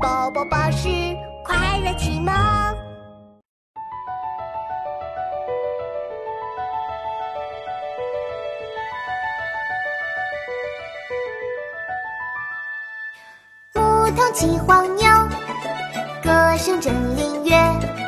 宝宝巴士快乐启蒙。牧童骑黄牛，歌声振林樾。